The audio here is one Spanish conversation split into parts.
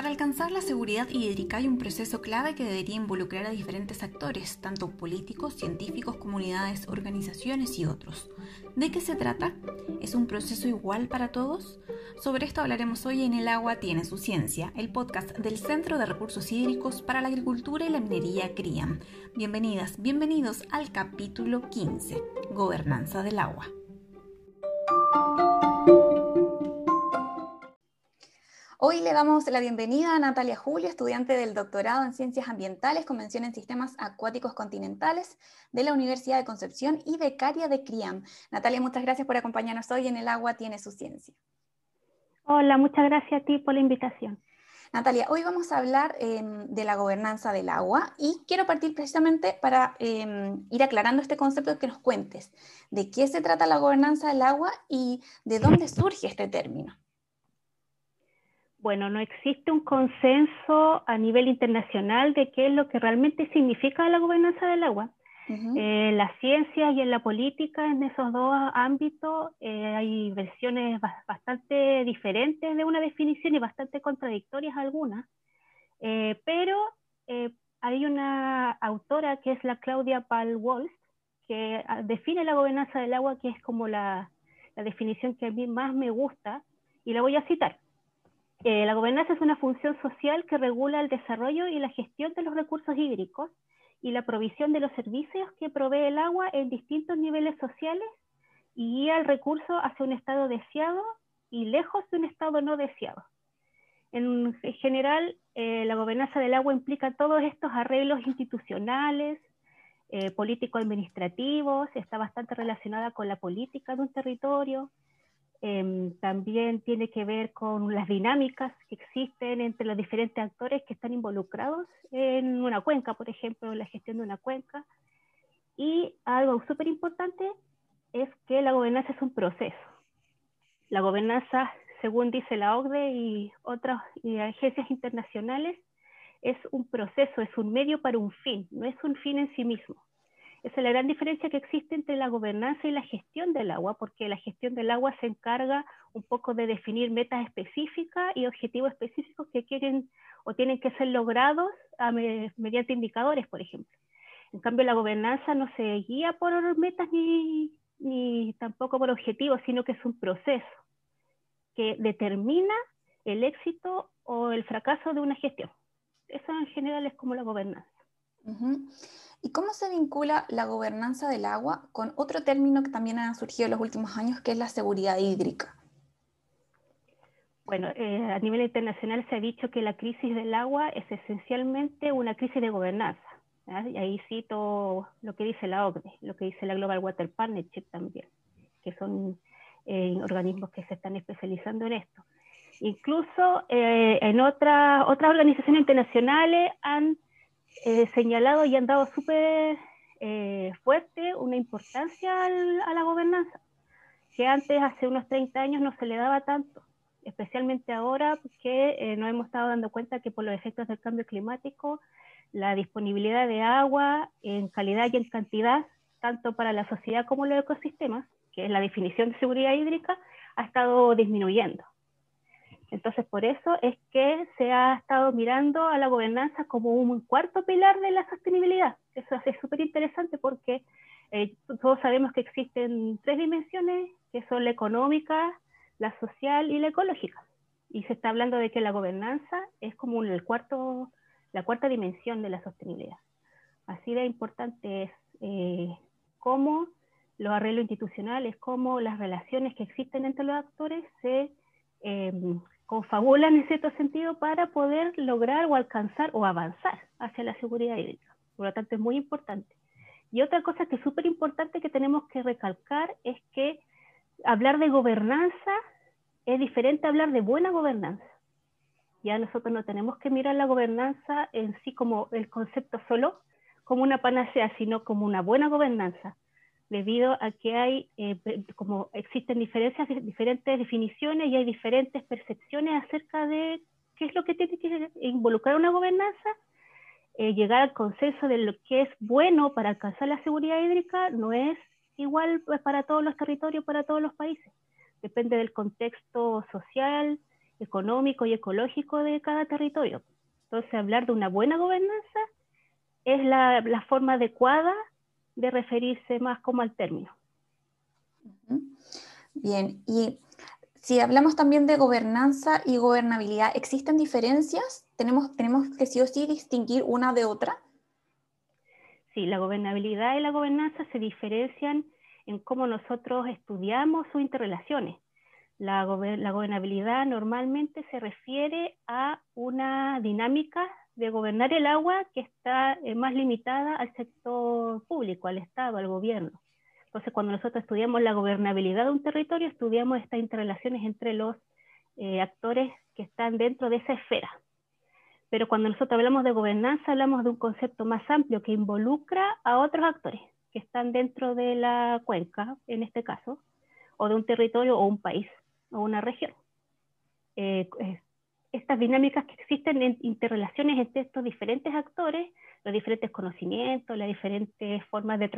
Para alcanzar la seguridad hídrica hay un proceso clave que debería involucrar a diferentes actores, tanto políticos, científicos, comunidades, organizaciones y otros. ¿De qué se trata? ¿Es un proceso igual para todos? Sobre esto hablaremos hoy en El agua tiene su ciencia, el podcast del Centro de Recursos Hídricos para la Agricultura y la Minería CRIAM. Bienvenidas, bienvenidos al capítulo 15, Gobernanza del agua. Hoy le damos la bienvenida a Natalia Julio, estudiante del doctorado en Ciencias Ambientales, Convención en Sistemas Acuáticos Continentales de la Universidad de Concepción y becaria de CRIAM. Natalia, muchas gracias por acompañarnos hoy en El Agua Tiene Su Ciencia. Hola, muchas gracias a ti por la invitación. Natalia, hoy vamos a hablar em, de la gobernanza del agua y quiero partir precisamente para em, ir aclarando este concepto que nos cuentes de qué se trata la gobernanza del agua y de dónde surge este término bueno, no existe un consenso a nivel internacional de qué es lo que realmente significa la gobernanza del agua. en la ciencia y en la política, en esos dos ámbitos, eh, hay versiones bastante diferentes de una definición y bastante contradictorias algunas, eh, pero eh, hay una autora que es la Claudia Paul Walsh, que ah, define la gobernanza del agua, que es como la, la definición que a mí más me gusta, y la voy a citar. Eh, la gobernanza es una función social que regula el desarrollo y la gestión de los recursos hídricos y la provisión de los servicios que provee el agua en distintos niveles sociales y guía el recurso hacia un estado deseado y lejos de un estado no deseado. En general, eh, la gobernanza del agua implica todos estos arreglos institucionales, eh, político-administrativos, está bastante relacionada con la política de un territorio, Em, también tiene que ver con las dinámicas que existen entre los diferentes actores que están involucrados en una cuenca, por ejemplo, en la gestión de una cuenca. Y algo súper importante es que la gobernanza es un proceso. La gobernanza, según dice la OCDE y otras agencias internacionales, es un proceso, es un medio para un fin, no es un fin en sí mismo. Esa es la gran diferencia que existe entre la gobernanza y la gestión del agua, porque la gestión del agua se encarga un poco de definir metas específicas y objetivos específicos que quieren o tienen que ser logrados mediante indicadores, por ejemplo. En cambio, la gobernanza no se guía por metas ni, tampoco por objetivos, sino que es un proceso que determina el éxito o el fracaso de una gestión. Eso en general es como la gobernanza. ¿Y cómo se vincula la gobernanza del agua con otro término que también ha surgido en los últimos años, que es la seguridad hídrica? Bueno, eh, a nivel internacional se ha dicho que la crisis del agua es esencialmente una crisis de gobernanza. Y ahí cito lo que dice la OCDE, lo que dice la Global Water Partnership también, que son eh, organismos que se están especializando en esto. Incluso eh, en otras otras organizaciones internacionales han eh, señalado y han dado súper eh, fuerte una importancia a la gobernanza, que antes, hace unos 30 años, no se le daba tanto, especialmente ahora porque eh, nos hemos estado dando cuenta que por los efectos del cambio climático, la disponibilidad de agua en calidad y en cantidad, tanto para la sociedad como los ecosistemas, que es la definición de seguridad hídrica, ha estado disminuyendo. Entonces, por eso es que se ha estado mirando a la gobernanza como un cuarto pilar de la sostenibilidad. Eso es súper interesante porque eh, todos sabemos que existen tres dimensiones, que son la económica, la social y la ecológica. Y se está hablando de que la gobernanza es como el cuarto, la cuarta dimensión de la sostenibilidad. Así de importante es eh, cómo los arreglos institucionales, cómo las relaciones que existen entre los actores se eh, confabulan en cierto sentido para poder lograr o alcanzar o avanzar hacia la seguridad hídrica. Por lo tanto, es muy importante. Y otra cosa que es súper importante que tenemos que recalcar es que hablar de gobernanza es diferente a hablar de buena gobernanza. Ya nosotros no tenemos que mirar la gobernanza en sí como el concepto solo, como una panacea, sino como una buena gobernanza debido a que hay, eh, como existen diferencias, diferentes definiciones y hay diferentes percepciones acerca de qué es lo que tiene que involucrar una gobernanza, eh, llegar al consenso de lo que es bueno para alcanzar la seguridad hídrica no es igual pues, para todos los territorios, para todos los países. Depende del contexto social económico y ecológico de cada territorio. Entonces, hablar de una buena gobernanza es la, la forma adecuada de referirse más como al término. Bien, y si hablamos también de gobernanza y gobernabilidad, ¿existen diferencias? ¿Tenemos, tenemos que sí o sí distinguir una de otra? Sí, la gobernabilidad y la gobernanza se diferencian en cómo nosotros estudiamos sus interrelaciones. La, la, gobernabilidad normalmente se refiere a una dinámica de gobernar el agua que está eh, más limitada al sector público, al Estado, al gobierno. Entonces, cuando nosotros estudiamos la gobernabilidad de un territorio, estudiamos estas interrelaciones entre los eh, actores que están dentro de esa esfera. Pero cuando nosotros hablamos de gobernanza, hablamos de un concepto más amplio que involucra a otros actores que están dentro de la cuenca, en este caso, o de un territorio o un país o una región. Eh, estas dinámicas que existen en interrelaciones entre estos diferentes actores, los diferentes conocimientos, las diferentes formas de,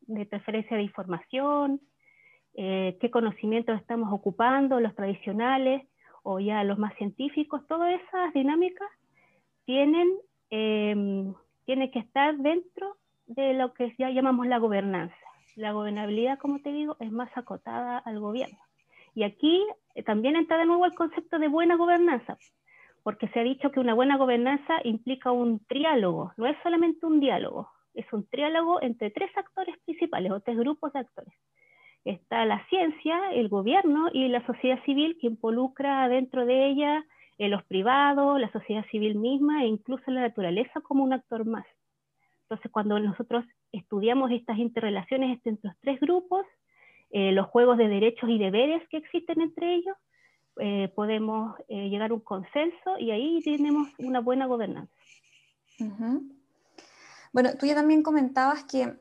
de transferencia de información, eh, qué conocimientos estamos ocupando, los tradicionales o ya los más científicos, todas esas dinámicas tienen, em, tienen que estar dentro de lo que ya llamamos la gobernanza. La gobernabilidad, como te digo, es más acotada al gobierno. Y aquí eh, también entra de nuevo el concepto de buena gobernanza, porque se ha dicho que una buena gobernanza implica un triálogo, no es solamente un diálogo, es un triálogo entre tres actores principales o tres grupos de actores. Está la ciencia, el gobierno y la sociedad civil que involucra dentro de ella eh, los privados, la sociedad civil misma e incluso la naturaleza como un actor más. Entonces, cuando nosotros estudiamos estas interrelaciones entre estos tres grupos, eh, los juegos de derechos y deberes que existen entre ellos, eh, podemos eh, llegar a un consenso y ahí tenemos una buena gobernanza. Bueno, tú ya también comentabas que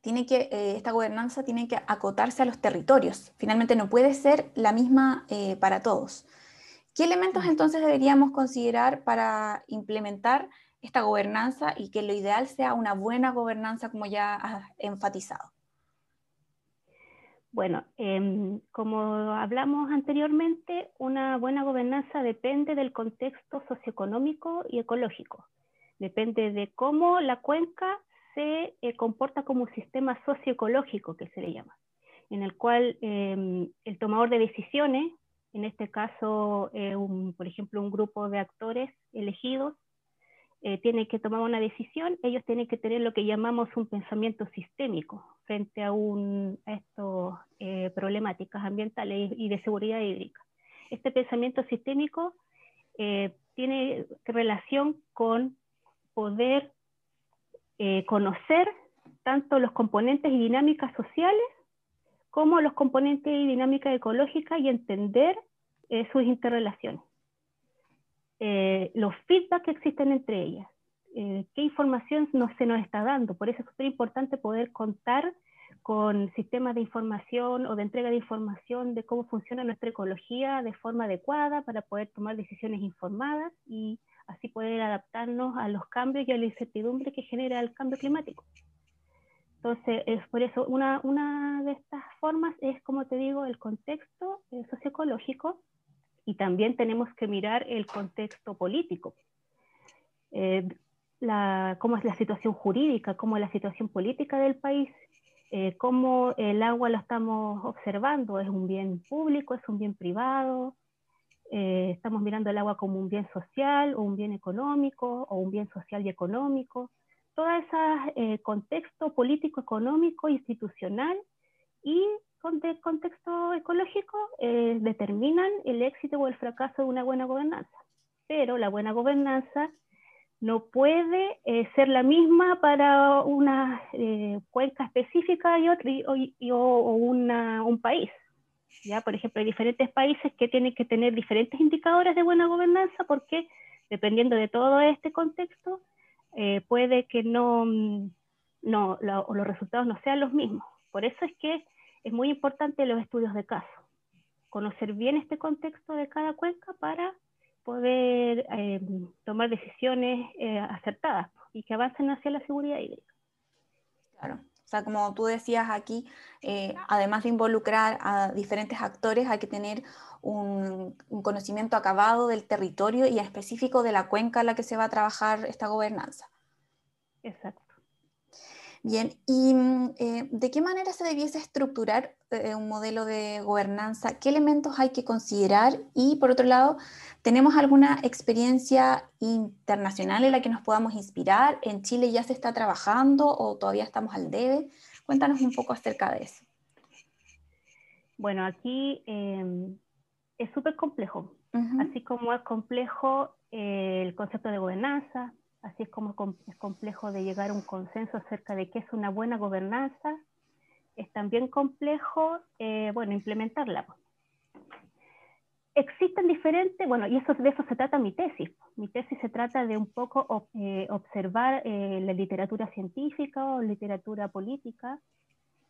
tiene que, esta gobernanza tiene que acotarse a los territorios. Finalmente no puede ser la misma para todos. ¿Qué elementos entonces deberíamos considerar para implementar esta gobernanza y que lo ideal sea una buena gobernanza como ya has enfatizado? Bueno, em, como hablamos anteriormente, una buena gobernanza depende del contexto socioeconómico y ecológico. Depende de cómo la cuenca se eh, comporta como un sistema socioecológico, que se le llama, en el cual em, el tomador de decisiones, en este caso, eh, por ejemplo, un grupo de actores elegidos, eh, tienen que tomar una decisión, ellos tienen que tener lo que llamamos un pensamiento sistémico frente a, un, estas eh, problemáticas ambientales y de seguridad hídrica. Este pensamiento sistémico eh, tiene relación con poder conocer tanto los componentes y dinámicas sociales como los componentes y dinámicas ecológicas y entender sus interrelaciones. Eh, los feedback que existen entre ellas, eh, qué información no se nos está dando. Por eso es súper importante poder contar con sistemas de información o de entrega de información de cómo funciona nuestra ecología de forma adecuada para poder tomar decisiones informadas y así poder adaptarnos a los cambios y a la incertidumbre que genera el cambio climático. Entonces, es por eso una, una de estas formas es, como te digo, el contexto eh, socioecológico y también tenemos que mirar el contexto político. Eh, cómo es la situación jurídica, cómo es la situación política del país, eh, cómo el agua lo estamos observando, es un bien público, es un bien privado, eh, estamos mirando el agua como un bien social o un bien económico o un bien social y económico. Todo ese contexto político, económico, institucional y de contexto ecológico eh, determinan el éxito o el fracaso de una buena gobernanza. Pero la buena gobernanza no puede eh, ser la misma para una eh, cuenca específica y, otro, o, un país. ¿ya? Por ejemplo, hay diferentes países que tienen que tener diferentes indicadores de buena gobernanza porque dependiendo de todo este contexto, puede que no, no los resultados no sean los mismos. Por eso es que es muy importante los estudios de caso, conocer bien este contexto de cada cuenca para poder eh, tomar decisiones eh, acertadas y que avancen hacia la seguridad hídrica. Claro. O sea, como tú decías aquí, eh, además de involucrar a diferentes actores, hay que tener un, conocimiento acabado del territorio y específico de la cuenca en la que se va a trabajar esta gobernanza. Exacto. Bien, ¿y mm, eh, de qué manera se debiese estructurar eh, un modelo de gobernanza? ¿Qué elementos hay que considerar? Y por otro lado, ¿tenemos alguna experiencia internacional en la que nos podamos inspirar? ¿En Chile ya se está trabajando o todavía estamos al debe? Cuéntanos un poco acerca de eso. Bueno, aquí em, es súper complejo, así como es complejo eh, el concepto de gobernanza, así es como es complejo de llegar a un consenso acerca de qué es una buena gobernanza, es también complejo, eh, bueno, implementarla. Existen diferentes, bueno, y eso, de eso se trata mi tesis. Mi tesis se trata de un poco eh, observar eh, la literatura científica o literatura política,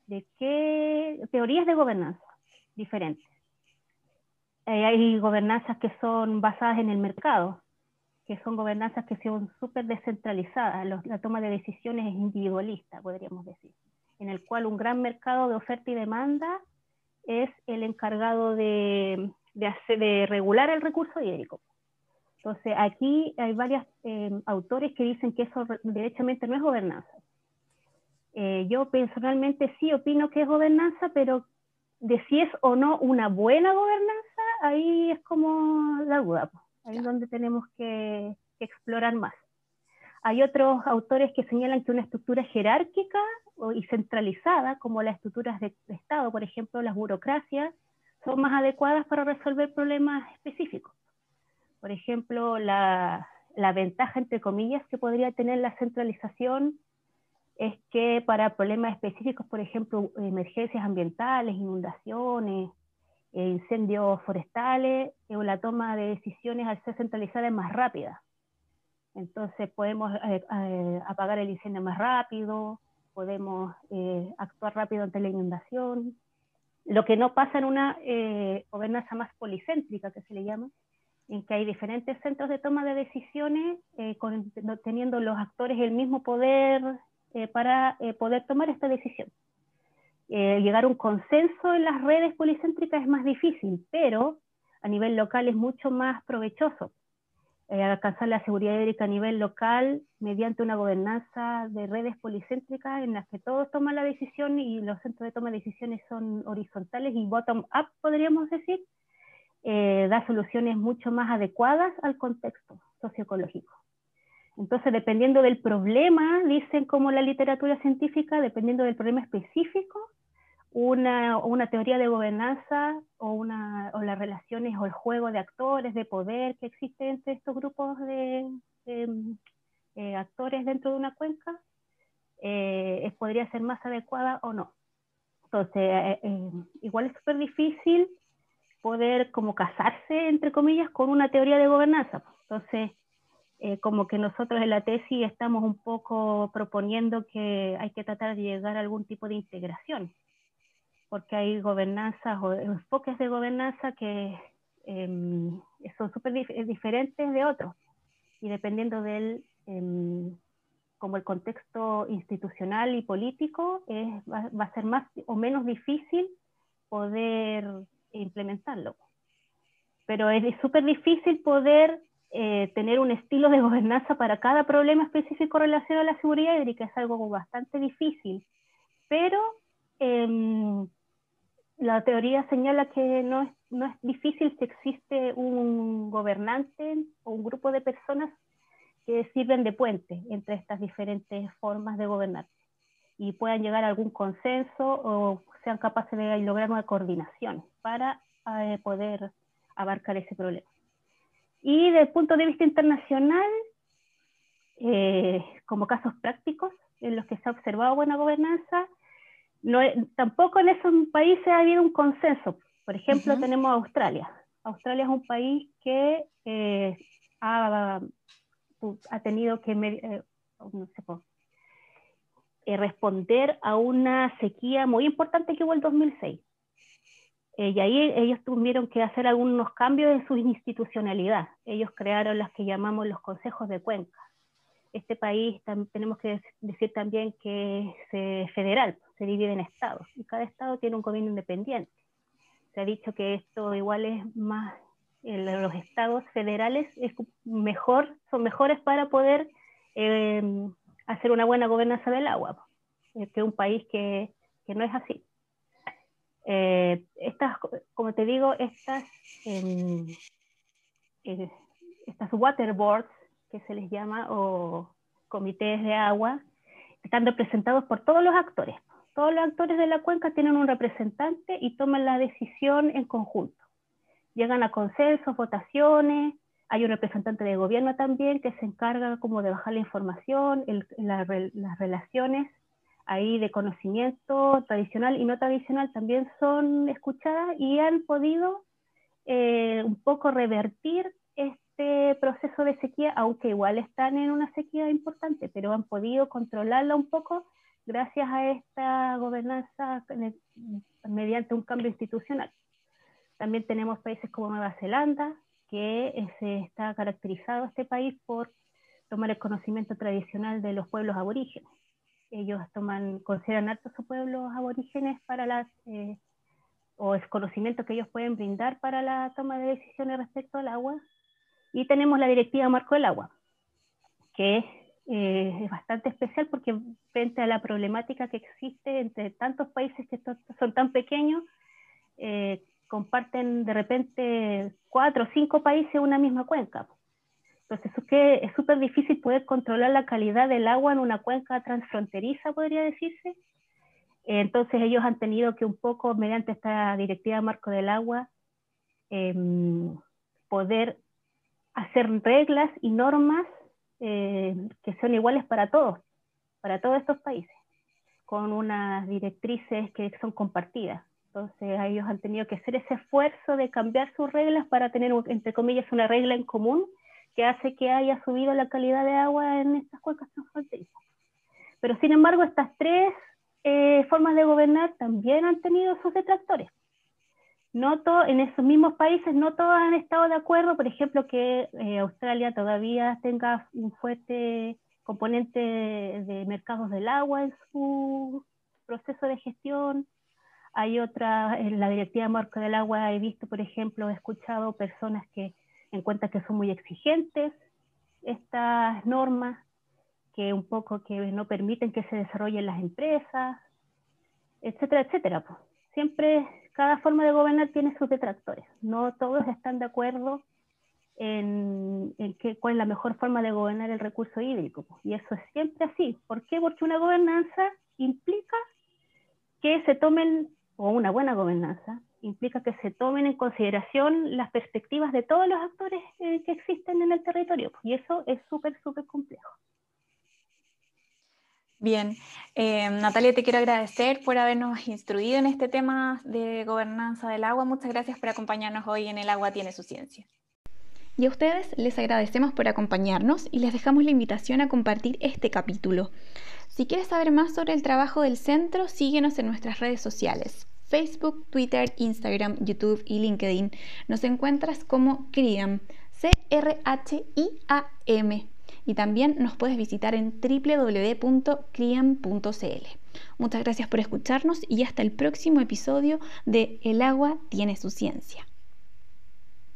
de qué teorías de gobernanza diferentes. hay gobernanzas que son basadas en el mercado, que son gobernanzas que son súper descentralizadas, la toma de decisiones es individualista, podríamos decir, en el cual un gran mercado de oferta y demanda es el encargado de, de, regular el recurso hídrico. Entonces, aquí hay varios eh, autores que dicen que eso derechamente no es gobernanza. Eh, yo personalmente sí opino que es gobernanza, pero de si es o no una buena gobernanza, ahí es como la duda. Ahí es donde tenemos que, explorar más. Hay otros autores que señalan que una estructura jerárquica y centralizada, como las estructuras de, Estado, por ejemplo, las burocracias, son más adecuadas para resolver problemas específicos. Por ejemplo, la, la ventaja, entre comillas, que podría tener la centralización es que para problemas específicos, por ejemplo, emergencias ambientales, inundaciones, incendios forestales, o la toma de decisiones al ser centralizada es más rápida. Entonces podemos eh, eh, apagar el incendio más rápido, podemos actuar rápido ante la inundación. Lo que no pasa en una gobernanza más policéntrica, que se le llama, en que hay diferentes centros de toma de decisiones, teniendo los actores el mismo poder para poder tomar esta decisión. Eh, llegar a un consenso en las redes policéntricas es más difícil, pero a nivel local es mucho más provechoso. Eh, alcanzar la seguridad hídrica a nivel local mediante una gobernanza de redes policéntricas en las que todos toman la decisión y los centros de toma de decisiones son horizontales y bottom-up, podríamos decir, eh, da soluciones mucho más adecuadas al contexto socioecológico. Entonces, dependiendo del problema, dicen como la literatura científica, dependiendo del problema específico, una, una teoría de gobernanza o, una, o las relaciones o el juego de actores, de poder que existe entre estos grupos de, eh, actores dentro de una cuenca, eh, podría ser más adecuada o no. Entonces, eh, igual es súper difícil poder como casarse, entre comillas, con una teoría de gobernanza. Entonces, como que nosotros en la tesis estamos un poco proponiendo que hay que tratar de llegar a algún tipo de integración, porque hay gobernanzas o enfoques de gobernanza que em, son súper diferentes de otros, y dependiendo del, em, como el contexto institucional y político, va, va, a ser más o menos difícil poder implementarlo. Pero es súper difícil poder eh, tener un estilo de gobernanza para cada problema específico relacionado a la seguridad hídrica es algo bastante difícil, pero em, la teoría señala que no es, no es difícil si existe un gobernante o un grupo de personas que sirven de puente entre estas diferentes formas de gobernar y puedan llegar a algún consenso o sean capaces de lograr una coordinación para eh, poder abarcar ese problema. Y desde el punto de vista internacional, eh, como casos prácticos en los que se ha observado buena gobernanza, no, tampoco en esos países ha habido un consenso. Por ejemplo, tenemos Australia. Australia es un país que eh, ha, ha, tenido que eh, no sé, responder a una sequía muy importante que hubo en 2006. Eh, y ahí ellos tuvieron que hacer algunos cambios en su institucionalidad. Ellos crearon las que llamamos los consejos de cuenca. Este país tenemos que decir también que es federal, se divide en estados y cada estado tiene un gobierno independiente. Se ha dicho que esto igual es más, los estados federales es mejor, son mejores para poder em, hacer una buena gobernanza del agua, eh, que un país que, que no es así. Eh, estas, como te digo, estas, em, eh, estas water boards que se les llama, o comités de agua, están representados por todos los actores. Todos los actores de la cuenca tienen un representante y toman la decisión en conjunto. Llegan a consensos, votaciones, hay un representante de gobierno también que se encarga como de bajar la información, las relaciones ahí de conocimiento tradicional y no tradicional también son escuchadas y han podido eh, un poco revertir este proceso de sequía, aunque igual están en una sequía importante, pero han podido controlarla un poco gracias a esta gobernanza mediante un cambio institucional. También tenemos países como Nueva Zelanda, que se está caracterizado este país por tomar el conocimiento tradicional de los pueblos aborígenes. Ellos toman, consideran altos sus pueblos aborígenes para las, eh, o el conocimiento que ellos pueden brindar para la toma de decisiones respecto al agua, y tenemos la Directiva Marco del Agua, que eh, es bastante especial porque frente a la problemática que existe entre tantos países que son tan pequeños, eh, comparten de repente cuatro o cinco países una misma cuenca. Entonces es que súper difícil poder controlar la calidad del agua en una cuenca transfronteriza, podría decirse. Entonces ellos han tenido que un poco, mediante esta directiva marco del agua, em, poder hacer reglas y normas eh, que son iguales para todos, para todos estos países, con unas directrices que son compartidas. Entonces ellos han tenido que hacer ese esfuerzo de cambiar sus reglas para tener, entre comillas, una regla en común que hace que haya subido la calidad de agua en estas cuencas transfronterizas. Pero sin embargo, estas tres eh, formas de gobernar también han tenido sus detractores no en esos mismos países no todos han estado de acuerdo, por ejemplo, que eh, Australia todavía tenga un fuerte componente de mercados del agua en su proceso de gestión. Hay otra, en la directiva marco del agua he visto, por ejemplo, he escuchado personas que encuentran que son muy exigentes estas normas, que un poco que no permiten que se desarrollen las empresas, etcétera, etcétera. Siempre cada forma de gobernar tiene sus detractores. No todos están de acuerdo en, cuál es la mejor forma de gobernar el recurso hídrico. Y eso es siempre así. ¿Por qué? Porque una gobernanza implica que se tomen, o una buena gobernanza, implica que se tomen en consideración las perspectivas de todos los actores eh, que existen en el territorio. Y eso es súper, súper complejo. Bien, eh, Natalia, te quiero agradecer por habernos instruido en este tema de gobernanza del agua. Muchas gracias por acompañarnos hoy en El agua tiene su ciencia. Y a ustedes les agradecemos por acompañarnos y les dejamos la invitación a compartir este capítulo. Si quieres saber más sobre el trabajo del centro, síguenos en nuestras redes sociales. Facebook, Twitter, Instagram, YouTube y LinkedIn. Nos encuentras como CRIAM, C-R-H-I-A-M y también nos puedes visitar en www.criam.cl. Muchas gracias por escucharnos y hasta el próximo episodio de El agua tiene su ciencia.